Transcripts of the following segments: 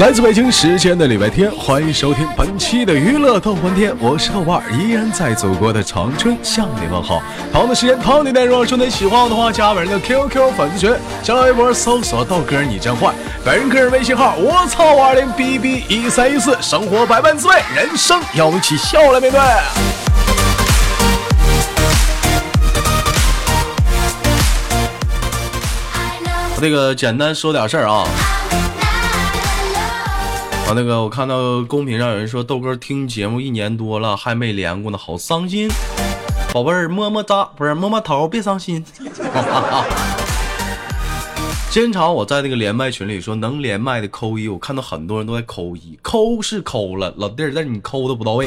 来自北京时间的礼拜天，欢迎收听本期的娱乐逗翻天，我是豆瓣儿，依然在祖国的长春向你问好。同样的时间，同样的内容，说你喜欢我的话，加本人的 QQ 粉丝群，新浪微博搜索豆哥你真坏，本人个人微信号我操五二零 B B 一三一四，生活百般滋味，人生要一起笑来面对。那个简单说点事儿啊。那个我看到公屏上有人说豆哥听节目一年多了还没连过呢，好伤心。宝贝儿么么哒，不是摸摸头，别伤心。经常我在那个连麦群里说能连麦的扣一，我看到很多人都在扣一，扣是扣了，老弟儿，但你扣的不到位。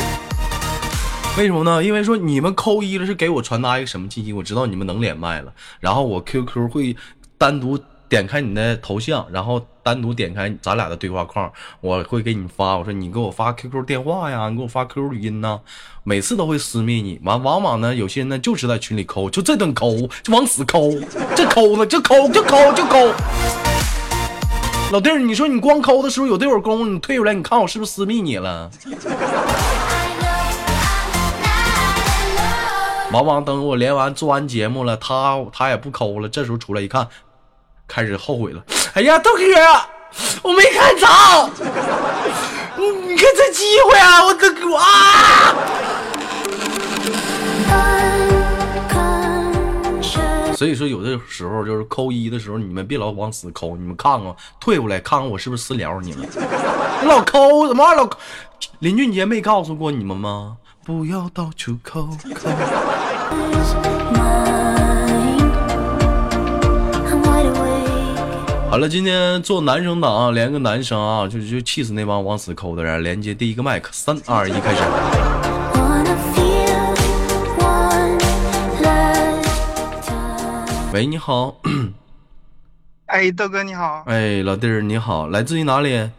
为什么呢？因为说你们扣一了是给我传达一个什么信息？我知道你们能连麦了，然后我 QQ 会单独。点开你的头像，然后单独点开咱俩的对话框，我会给你发。我说你给我发 QQ 电话呀，你给我发 QQ 语音呐。每次都会私密你，完往往呢，有些人呢就是在群里抠，就这顿抠，就往死抠，这抠呢就抠就抠就抠。老弟儿，你说你光抠的时候有这会儿功夫，你退出来，你看我是不是私密你了？往往等我连完做完节目了，他他也不抠了，这时候出来一看。开始后悔了，哎呀，豆哥，我没看着，你你看这机会啊，我的啊！所以说，有的时候就是扣一的时候，你们别老往死扣，你们看看，退回来看看我是不是私聊你们？你老扣什么老？林俊杰没告诉过你们吗？不要到处抠抠。好了，今天做男生党啊，连个男生啊，就就气死那帮往死抠的人。连接第一个麦克，三二一，开始。喂，你好。哎，豆哥你好。哎，老弟儿你好，来自于哪里？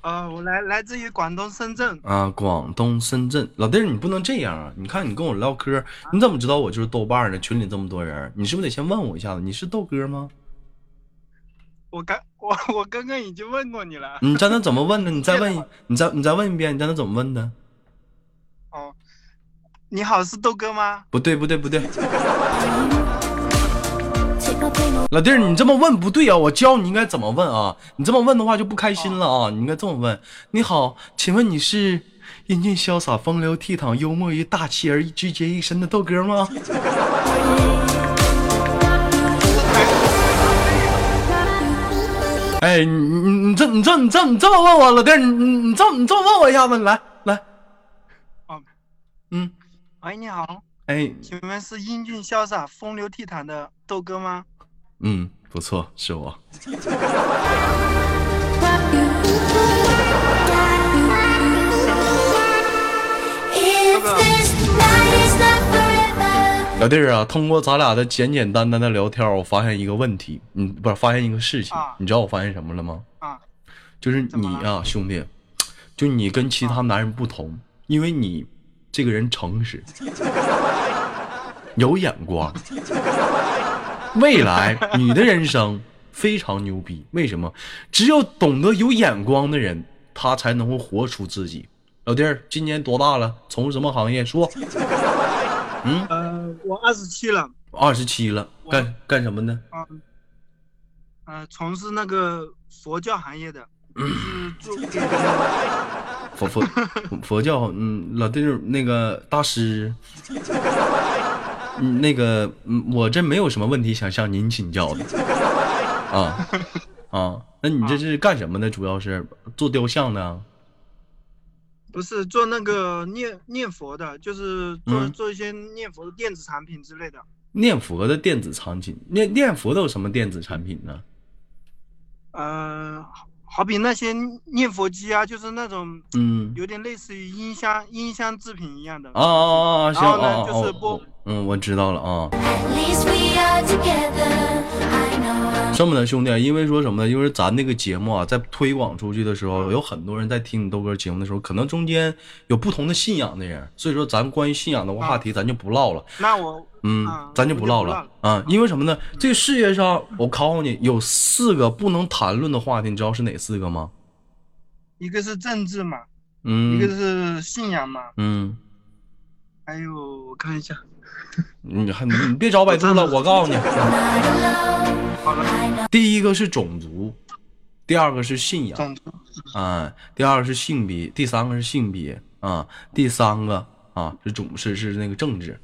啊，我来来自于广东深圳。啊，广东深圳，老弟儿你不能这样啊！你看你跟我唠嗑，你怎么知道我就是豆瓣呢？群里这么多人，你是不是得先问我一下子？你是豆哥吗？我刚我我刚刚已经问过你了。你刚才怎么问的？你再问，你再你再问一遍，你刚才怎么问的？哦，你好，是豆哥吗？不对不对不对，老弟儿，你这么问不对啊！我教你应该怎么问啊！你这么问的话就不开心了啊！你应该这么问：你好，请问你是英俊潇洒、风流倜傥、幽默与大气而聚结一身的豆哥吗？哎，你你你这你这你这你这么问我老弟儿，你你你这你这么问我一下子，来来，哦，嗯，喂，你好，哎，请问是英俊潇洒、风流倜傥的豆哥吗？嗯，不错，是我。老弟儿啊，通过咱俩的简简单单的聊天，我发现一个问题，嗯，不是发现一个事情，你知道我发现什么了吗？啊，就是你啊，兄弟，就你跟其他男人不同，因为你这个人诚实，有眼光，未来你的人生非常牛逼。为什么？只有懂得有眼光的人，他才能够活出自己。老弟儿，今年多大了？从事什么行业？说。嗯，呃，我二十七了，二十七了，干干什么呢？啊，呃，从事那个佛教行业的，佛佛佛教，嗯，老弟儿那个大师，嗯，那个，嗯，我这没有什么问题想向您请教的，啊啊，那你这是干什么的？主要是做雕像的。不是做那个念念佛的，就是做做一些念佛的电子产品之类的。念佛的电子产品，念念佛都有什么电子产品呢？呃，好比那些念佛机啊，就是那种，嗯，有点类似于音箱音箱制品一样的。啊啊啊！行啊，就是播。嗯，我知道了啊。这么的兄弟，因为说什么呢？因为咱那个节目啊，在推广出去的时候，有很多人在听你豆哥节目的时候，可能中间有不同的信仰的人，所以说咱关于信仰的话题，咱就不唠了。那我，嗯，咱就不唠了啊。因为什么呢？这个世界上，我考考你，有四个不能谈论的话题，你知道是哪四个吗？一个是政治嘛，嗯，一个是信仰嘛，嗯，还有我看一下，你还你别找百度了，我告诉你，第一个是种族，第二个是信仰，种族，啊，第二个是性别，第三个是性别，啊，第三个啊是种是是那个政治。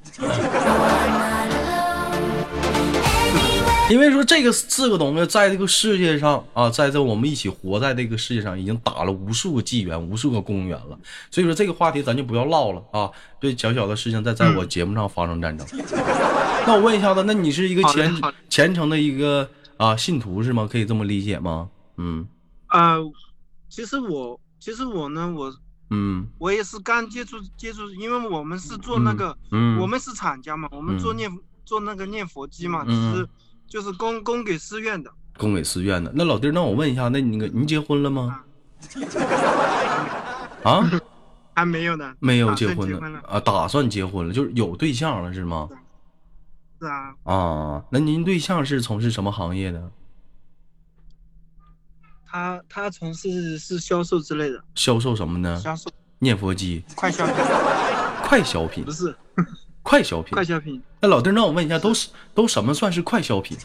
因为说这个四个东西在这个世界上啊，在这我们一起活在这个世界上，已经打了无数个纪元、无数个公元了。所以说这个话题咱就不要唠了啊。对小小的事情在在我节目上发生战争。那我问一下子，那你是一个虔虔诚的一个啊信徒是吗？可以这么理解吗？嗯。啊，其实我其实我呢，我嗯，我也是刚接触接触，因为我们是做那个，嗯，我们是厂家嘛，我们做念做那个念佛机嘛，只是。就是供供给寺院的，供给寺院的。那老弟，那我问一下，那那个您结婚了吗？啊，还没有呢，没有结婚呢啊，打算结婚了，就是有对象了是吗？是啊。啊，那您对象是从事什么行业的？他他从事是销售之类的。销售什么呢？销售念佛机。快消品。快消品。不是。快消品，快消品。那老弟，那我问一下，都是都什么算是快消品？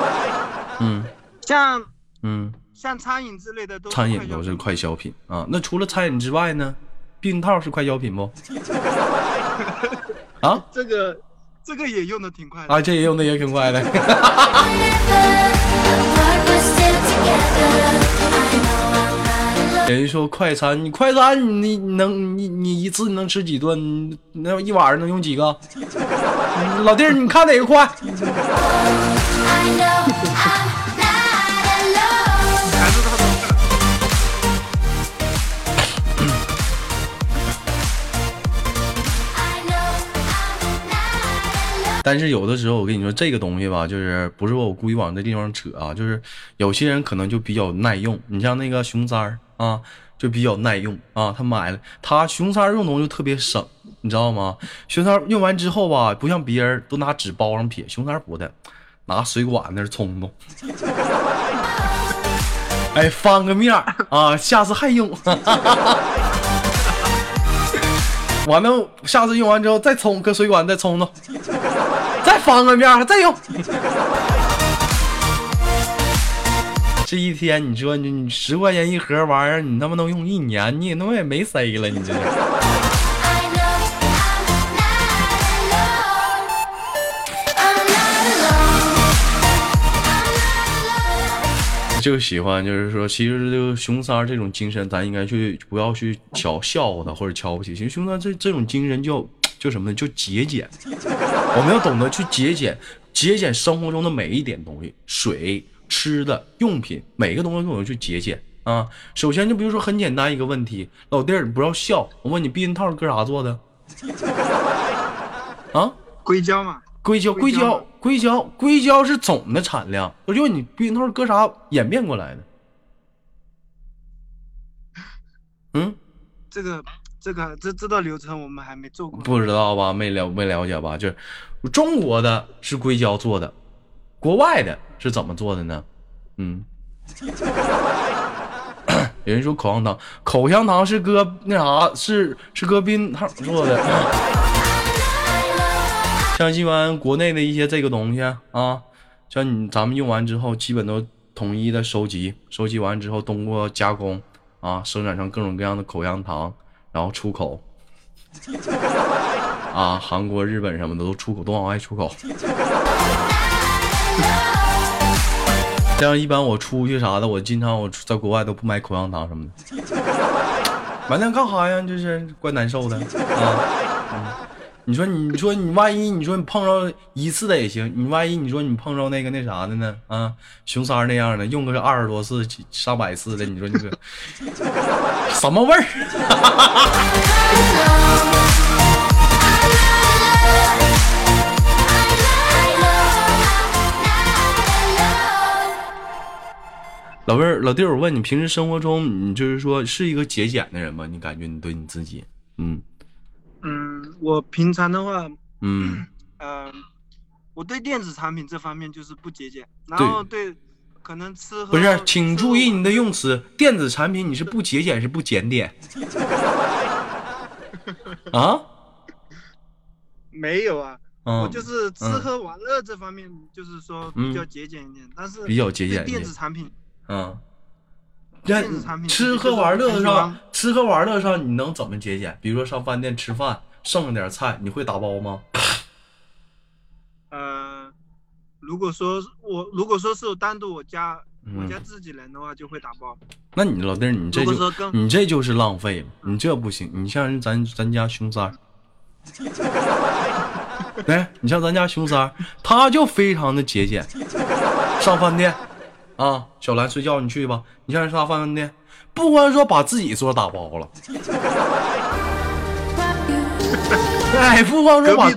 嗯，像嗯，像餐饮之类的都餐饮都是快消品啊。那除了餐饮之外呢？避孕套是快消品不？啊，这个这个也用的挺快的啊，这也用的也挺快的。人说快餐，你快餐你能你你一次能吃几顿？那一晚上能用几个？老弟儿，你看哪个快？但是有的时候，我跟你说这个东西吧，就是不是说我故意往这地方扯啊，就是有些人可能就比较耐用。你像那个熊三儿。啊，就比较耐用啊。他买了，他熊三用东西就特别省，你知道吗？熊三用完之后吧，不像别人都拿纸包上撇，熊三不的，拿水管那冲冲。哎，翻个面儿啊，下次还用。完了，下次用完之后再冲，搁水管再冲冲，再翻个面再用。这一天，你说你十块钱一盒玩意儿，你他妈能用一年，你他妈也没塞了，你这。就喜欢，就是说，其实这个熊三这种精神，咱应该去不要去瞧笑话他或者瞧不起。其实熊三这这种精神叫叫 什么呢？叫节俭。我们要懂得去节俭，节俭生活中的每一点东西，水。吃的用品，每个东西都有去节俭啊。首先，就比如说很简单一个问题，老弟儿，你不要笑。我问你，避孕套搁啥做的？啊？硅胶嘛。硅胶，硅胶，硅胶，硅胶是总的产量。我就问你，避孕套搁啥演变过来的？嗯？这个，这个，这这道流程我们还没做过。不知道吧？没了，没了解吧？就是中国的是硅胶做的，国外的。是怎么做的呢？嗯，有人说口香糖，口香糖是搁那啥，是是搁冰糖做的。像一般国内的一些这个东西啊，像你咱们用完之后，基本都统一的收集，收集完之后通过加工啊，生产成各种各样的口香糖，然后出口。啊，韩国、日本什么的都出口，都往外出口。这样一般我出去啥的，我经常我在国外都不买口香糖什么的。完了干啥呀？这是怪难受的啊！你说你说你万一你说你碰着一次的也行，你万一你说你碰着那个那啥的呢？啊，熊三那样的，用个二十多次、上百次的，你说你这 什么味儿？老妹儿，老弟，我问你，平时生活中你就是说是一个节俭的人吗？你感觉你对你自己，嗯嗯，我平常的话，嗯嗯，我对电子产品这方面就是不节俭，然后对可能吃不是，请注意你的用词。电子产品你是不节俭是不检点？啊？没有啊，我就是吃喝玩乐这方面，就是说比较节俭一点。但是比较节俭电子产品，嗯，吃喝玩乐上，吃喝玩乐上你能怎么节俭？比如说上饭店吃饭，剩了点菜，你会打包吗？呃，如果说我如果说是单独我家我家自己人的话，就会打包。那你老弟，你这就你这就是浪费了，你这不行。你像人咱咱家熊三。来，你像咱家熊三，他就非常的节俭。上饭店，啊，小兰睡觉，你去吧。你像上饭店，不光说把自己桌打包了，哎，不光说把，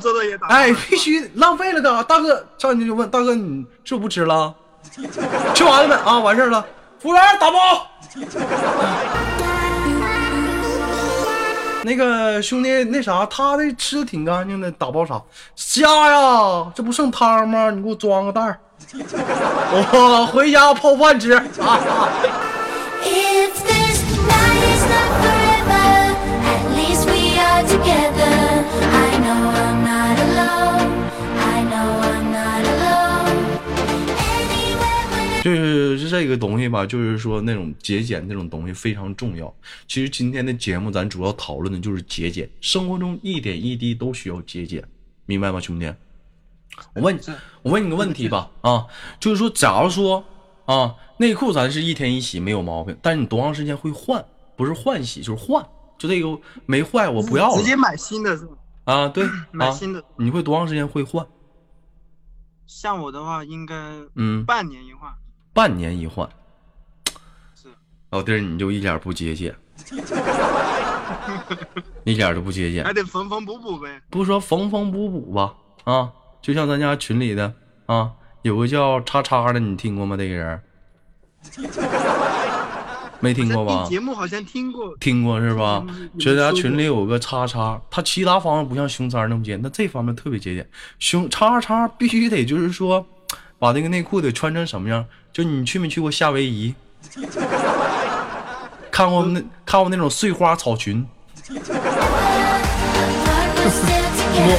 哎，必须浪费了的。大哥上去就问大哥，你是不是不吃了？吃完了没？啊，完事了。服务员打包。那个兄弟，那啥，他的吃的挺干净的，打包啥虾呀？这不剩汤吗？你给我装个袋儿，我回家泡饭吃啊。就是是这个东西吧，就是说那种节俭那种东西非常重要。其实今天的节目咱主要讨论的就是节俭，生活中一点一滴都需要节俭，明白吗，兄弟？我问你，我问你个问题吧，啊，就是说，假如说啊，内裤咱是一天一洗没有毛病，但是你多长时间会换？不是换洗就是换，就这个没坏我不要了，直接买新的是吧？啊，对，买新的。你会多长时间会换？像我的话，应该嗯，半年一换。半年一换，是老弟儿，你就一点不节俭，一点都不节俭，还得缝缝补补呗。不说缝缝补补吧，啊，就像咱家群里的啊，有个叫叉叉的，你听过吗？这个人 没听过吧？节目好像听过，听过是吧？咱家群里有个叉叉，他其他方面不像熊三那么节俭，那这方面特别节俭。熊叉叉必须得就是说。把那个内裤得穿成什么样？就你去没去过夏威夷？看过那看过那种碎花草裙？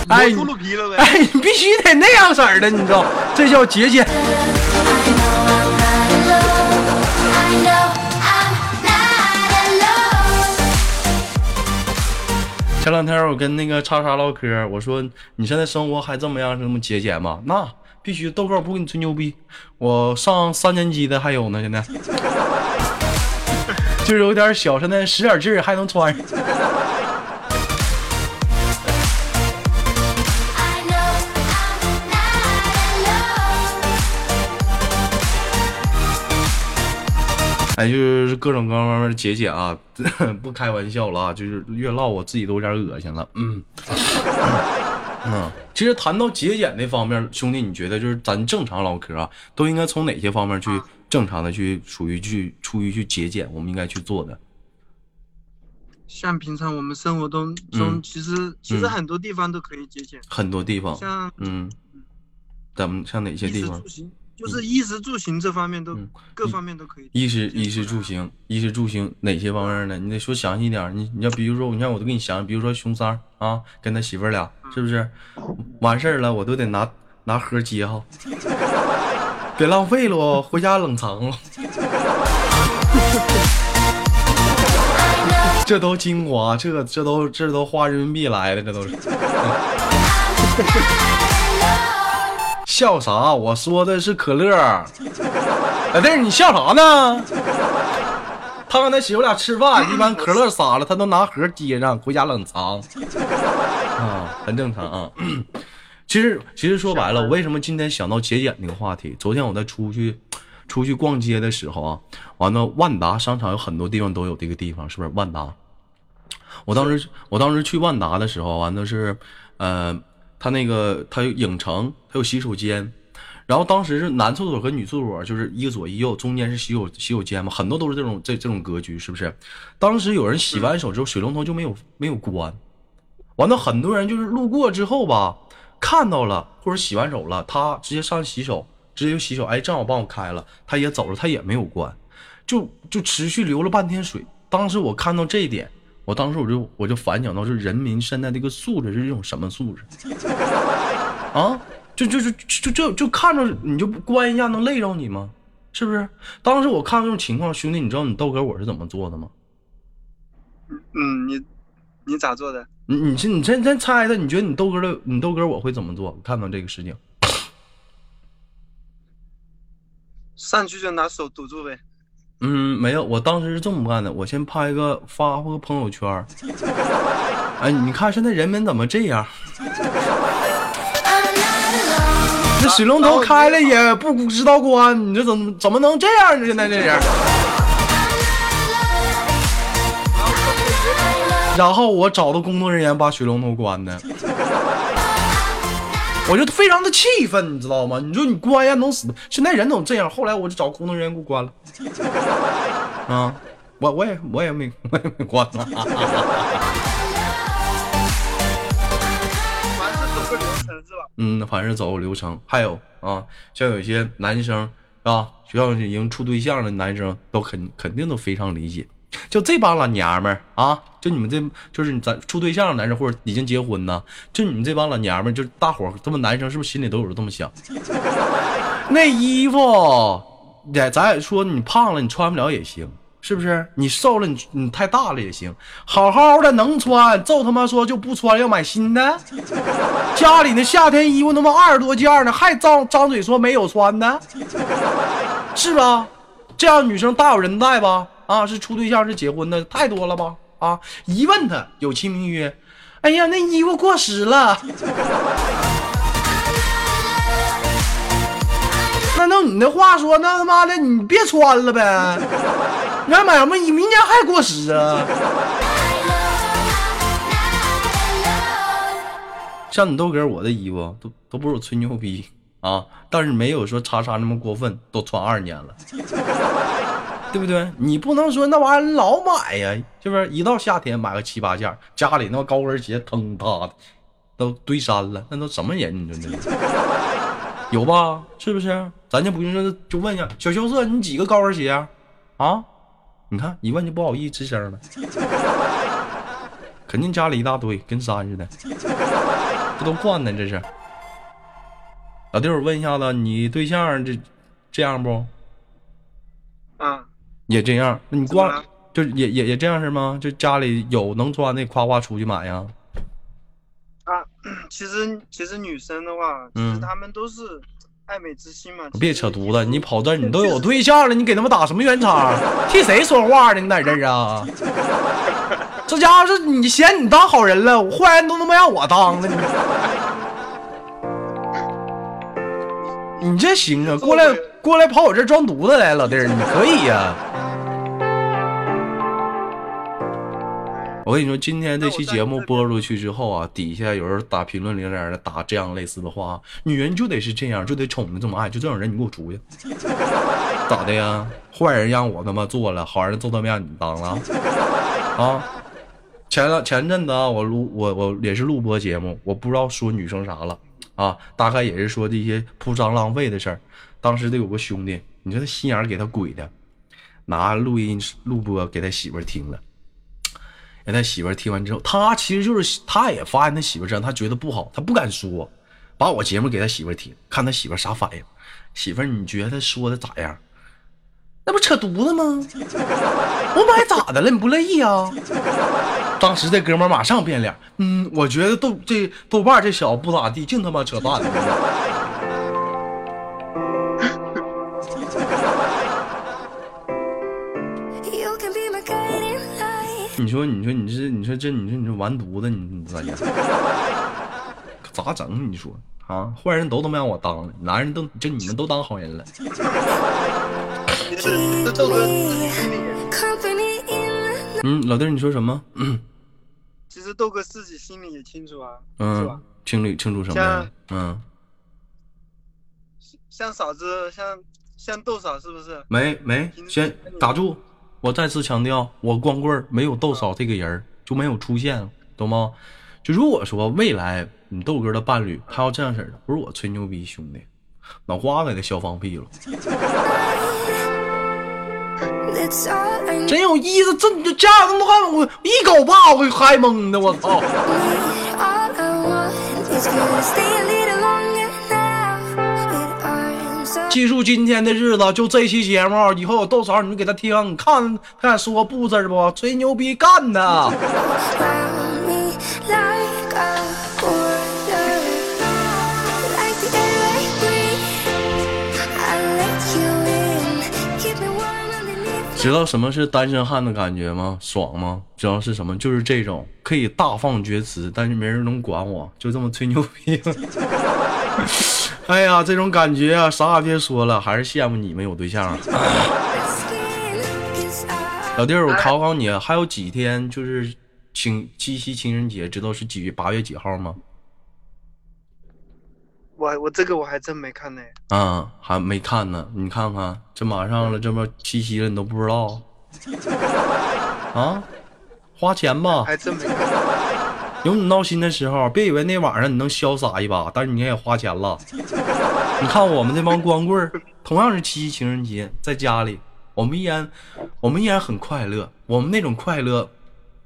哎，哎，你必须得那样式儿的，你知道？这叫节俭。前两天我跟那个叉叉唠嗑，我说你现在生活还这么样，这么节俭吗？那。必须豆哥不给你吹牛逼，我上三年级的还有呢，现在 就是有点小，现在使点劲还能穿。哎，就是各种各方面的节俭啊，不开玩笑了啊，就是越唠我自己都有点恶心了，嗯。嗯，其实谈到节俭那方面，兄弟，你觉得就是咱正常唠嗑啊，都应该从哪些方面去正常的去属于去出于去节俭，我们应该去做的？像平常我们生活中中，其实其实很多地方都可以节俭，很多地方，像嗯，咱们像哪些地方？就是衣食住行这方面都各方面都可以。衣食衣食住行，衣食住行哪些方面呢？你得说详细点。你你要比如说，你看我都给你详，比如说熊三啊，跟他媳妇俩是不是？完事儿了，我都得拿拿盒接哈，别浪费了，回家冷藏了。这都精华，这这都这都花人民币来的，这都是。笑啥？我说的是可乐。老弟，你笑啥呢？他跟他媳妇俩吃饭，一般可乐洒了，他都拿盒接上，回家冷藏。啊，很正常啊。其实，其实说白了，我为什么今天想到节俭这个话题？昨天我在出去出去逛街的时候啊，完了万达商场有很多地方都有这个地方，是不是万达？我当时我当时去万达的时候，完了是，呃。他那个，他有影城，还有洗手间，然后当时是男厕所和女厕所，就是一个左一右，中间是洗手洗手间嘛，很多都是这种这这种格局，是不是？当时有人洗完手之后，水龙头就没有没有关，完了很多人就是路过之后吧，看到了或者洗完手了，他直接上洗手，直接就洗手，哎，正好帮我开了，他也走了，他也没有关，就就持续流了半天水。当时我看到这一点，我当时我就我就反想到，是人民现在这个素质是一种什么素质 啊？就就就就就就看着你就关一下能累着你吗？是不是？当时我看到这种情况，兄弟，你知道你豆哥我是怎么做的吗？嗯，你你咋做的？你你先你先先猜猜，你觉得你豆哥的你豆哥我会怎么做？看到这个事情，上去就拿手堵住呗。嗯，没有，我当时是这么干的，我先拍个发个朋友圈。哎，你看现在人们怎么这样？这水龙头开了也不知道关，你这怎么怎么能这样呢？现在这人。然后我找到工作人员把水龙头关的，我就非常的气愤，你知道吗？你说你关呀能死？现在人都这样。后来我就找工作人员给我关了。啊，我我也我也没我也没关呢。嗯，反正走个流程。还有啊，像有些男生是吧？学校已经处对象的男生都肯肯定都非常理解。就这帮老娘们儿啊，就你们这就是咱处对象的男生或者已经结婚呢，就你们这帮老娘们儿，就大伙这么男生是不是心里都有这么想？那衣服，咱咱也说你胖了你穿不了也行，是不是？你瘦了你你太大了也行，好好的能穿，就他妈说就不穿要买新的。家里那夏天衣服他妈二十多件呢，还张张嘴说没有穿的，是吧？这样女生大有人在吧？啊，是处对象是结婚的，太多了吧？啊，一问他有其名曰，哎呀，那衣服过时了。那弄你那话说，那他妈的你别穿了呗，你还买什么衣？明年还过时啊？像你豆哥，我的衣服都都不是我吹牛逼啊，但是没有说叉叉那么过分，都穿二年了。对不对？你不能说那玩意儿老买呀，是不是？一到夏天买个七八件，家里那高跟鞋腾塌的都堆山了，那都什么人？你说这有吧？是不是？咱就不用说，就问一下小羞涩，你几个高跟鞋啊啊？你看一问就不好意思吱声了，肯定家里一大堆，跟山似的，不都惯呢？这是。老弟，我问一下子，你对象这这样不？啊。也这样，那你光就也也也这样是吗？就家里有能穿的，夸夸出去买呀。啊，其实其实女生的话，其实她们都是爱美之心嘛。别扯犊子，你跑这儿，你都有 对象了，你给他们打什么圆场？替谁说话呢？你在这儿啊？这家伙是你嫌你当好人了，坏人都他妈让我当了你。你这行啊？过来过来跑我这装犊子来，老弟儿，你可以呀。我跟你说，今天这期节目播出去之后啊，底下有人打评论里边的打这样类似的话，女人就得是这样，就得宠的这么爱，就这种人你给我出去，咋的呀？坏人让我他妈做了，好人做他妈让你当了啊？前前阵子啊，我录我我也是录播节目，我不知道说女生啥了啊，大概也是说这些铺张浪费的事儿。当时得有个兄弟，你说他心眼给他鬼的，拿录音录播给他媳妇听了。让他媳妇听完之后，他其实就是他也发现他媳妇这样，他觉得不好，他不敢说，把我节目给他媳妇听，看他媳妇啥反应。媳妇，你觉得说的咋样？那不扯犊子吗？我买咋的了？你不乐意啊？当时这哥们马上变脸，嗯，我觉得豆这豆瓣这小子不咋地，净他妈扯淡。你说，你说，你这，你说这，你说，你这完犊子，你你咋样？咋整？你说啊，坏人都他妈让我当了，男人都就你们都当好人了。嗯，老弟，你说什么？其实豆哥自己心里也清楚啊，是吧？清楚清楚什么？嗯，像嫂子，像像豆嫂，是不是？没没，先打住。我再次强调，我光棍没有豆嫂这个人就没有出现，懂吗？就如果说未来你豆哥的伴侣他要这样式的，不是我吹牛逼，兄弟，脑瓜给他削放屁了。真有意思，这你就加这么多话，我一狗把我给嗨懵的，我操！记住今天的日子，就这期节目，以后有豆嫂你就给他听，你看他敢说不字不？吹牛逼干的。知道什么是单身汉的感觉吗？爽吗？知道是什么？就是这种可以大放厥词，但是没人能管我，就这么吹牛逼。哎呀，这种感觉啊，啥也别说了，还是羡慕你们有对象。老弟儿，我考考你，还有几天就是情七夕情人节，知道是几月八月几号吗？我我这个我还真没看呢。啊，还没看呢。你看看，这马上了，这不七夕了，你都不知道？啊，花钱吧。还真没。有你闹心的时候，别以为那晚上你能潇洒一把，但是你也花钱了。你看我们这帮光棍同样是七夕情人节，在家里，我们依然，我们依然很快乐。我们那种快乐，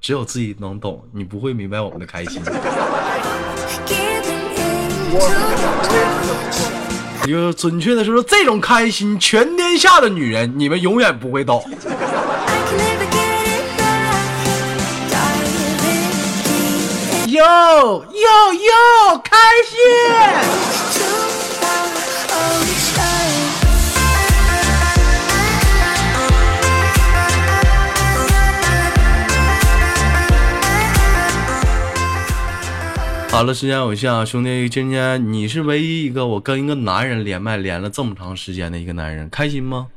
只有自己能懂，你不会明白我们的开心。你就准确的说，这种开心，全天下的女人，你们永远不会懂。哟哟哟，开心！好了，时间有限啊，兄弟，今天你是唯一一个我跟一个男人连麦连了这么长时间的一个男人，开心吗？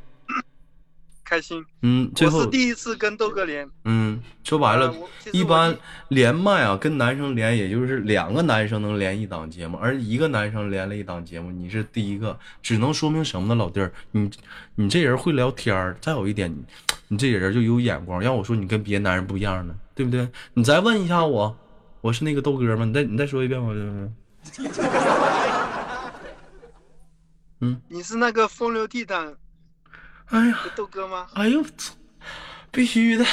开心。嗯，最后是第一次跟豆哥连。嗯，说白了，一般连麦啊，跟男生连，也就是两个男生能连一档节目，而一个男生连了一档节目，你是第一个，只能说明什么呢，老弟儿，你你这人会聊天儿，再有一点，你这人就有眼光，要我说你跟别的男人不一样呢，对不对？你再问一下我。我是那个豆哥吗？你再你再说一遍，我 嗯，你是那个风流倜傥，哎呀，豆哥吗？哎呦，必须的！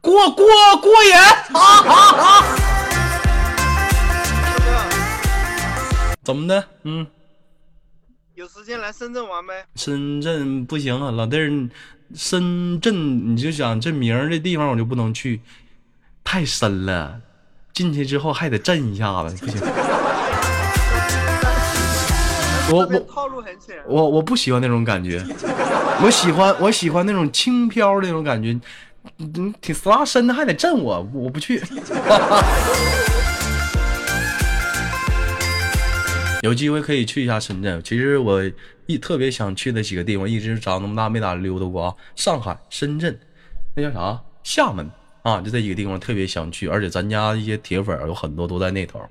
过过过瘾！怎么的？嗯。有时间来深圳玩呗？深圳不行啊，老弟儿，深圳你就想这名儿的地方我就不能去，太深了，进去之后还得震一下子，不行。我我套路很浅，我我不喜欢那种感觉，我喜欢我喜欢那种轻飘的那种感觉，嗯挺死拉伸的还得震我，我不去。有机会可以去一下深圳。其实我一特别想去的几个地方，一直长那么大没咋溜达过啊。上海、深圳，那叫啥？厦门啊，就这几个地方特别想去。而且咱家一些铁粉有很多都在那头。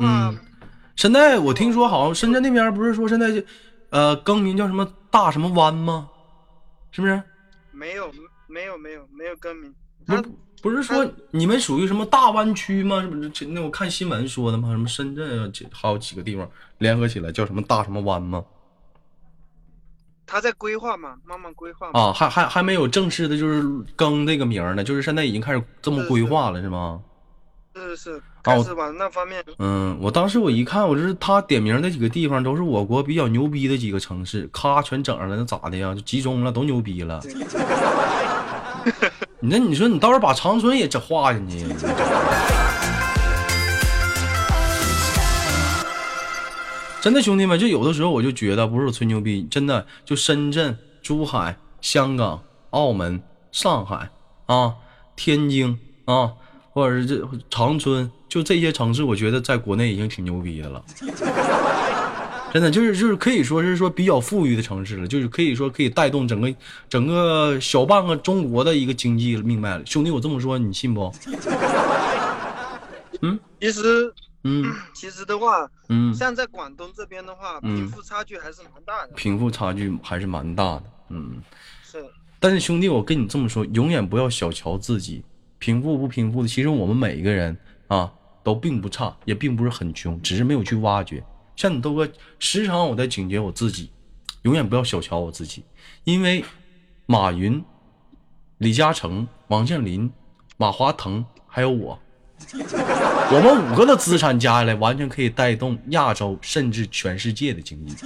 嗯，现在我听说好像深圳那边不是说现在呃更名叫什么大什么湾吗？是不是？没有，没有，没有，没有更名。不是说你们属于什么大湾区吗？是不是？那我看新闻说的吗？什么深圳啊，还有几个地方联合起来叫什么大什么湾吗？他在规划嘛，慢慢规划。啊，还还还没有正式的，就是更这个名呢，就是现在已经开始这么规划了，是吗？是是，开始往那方面。嗯，我当时我一看，我就是他点名那几个地方都是我国比较牛逼的几个城市，咔全整上了，那咋的呀？就集中了，都牛逼了。你那你说你到时候把长春也整划进去，真的兄弟们，就有的时候我就觉得不是我吹牛逼，真的就深圳、珠海、香港、澳门、上海啊、天津啊，或者是这长春，就这些城市，我觉得在国内已经挺牛逼的了。真的就是就是可以说是说比较富裕的城市了，就是可以说可以带动整个整个小半个中国的一个经济命脉了。兄弟，我这么说你信不？嗯，其实，嗯，其实的话，嗯，像在广东这边的话，贫富差距还是蛮大的。贫富差距还是蛮大的，嗯，是。但是兄弟，我跟你这么说，永远不要小瞧自己，贫富不贫富的，其实我们每一个人啊都并不差，也并不是很穷，只是没有去挖掘。像你豆哥，时常我在警觉我自己，永远不要小瞧我自己，因为马云、李嘉诚、王健林、马化腾还有我，我们五个的资产加起来，完全可以带动亚洲甚至全世界的经济。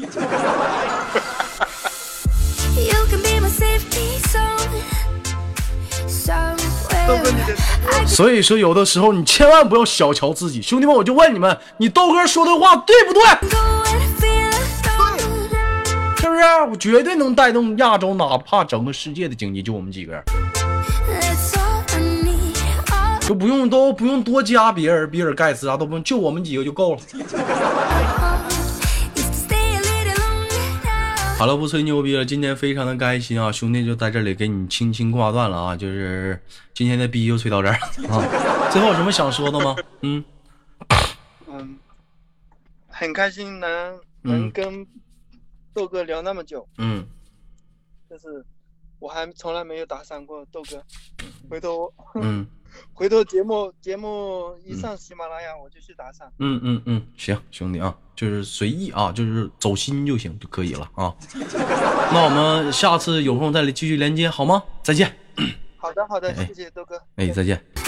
所以说，有的时候你千万不要小瞧自己，兄弟们，我就问你们，你豆哥说的话对不对？对是不是？我绝对能带动亚洲，哪怕整个世界的经济，就我们几个人，就不用都不用多加别人，比尔盖茨啥都不用，就我们几个就够了。好了，不吹牛逼了，今天非常的开心啊，兄弟就在这里给你轻轻挂断了啊，就是今天的逼就吹到这儿啊。最后有什么想说的吗？嗯嗯，很开心能能跟豆哥聊那么久，嗯，就是我还从来没有打赏过豆哥，回头嗯。回头节目节目一上喜马拉雅，我就去打赏。嗯嗯嗯，行，兄弟啊，就是随意啊，就是走心就行就可以了啊。那我们下次有空再来继续连接好吗？再见。好的好的，谢谢豆哥。哎，再见。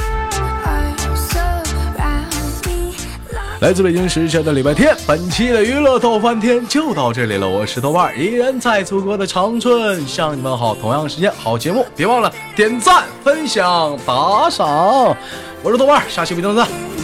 来自北京时间的礼拜天，本期的娱乐逗翻天就到这里了。我是豆瓣，依然在祖国的长春向你们好。同样时间好节目，别忘了点赞、分享、打赏。我是豆瓣，下期不见不散。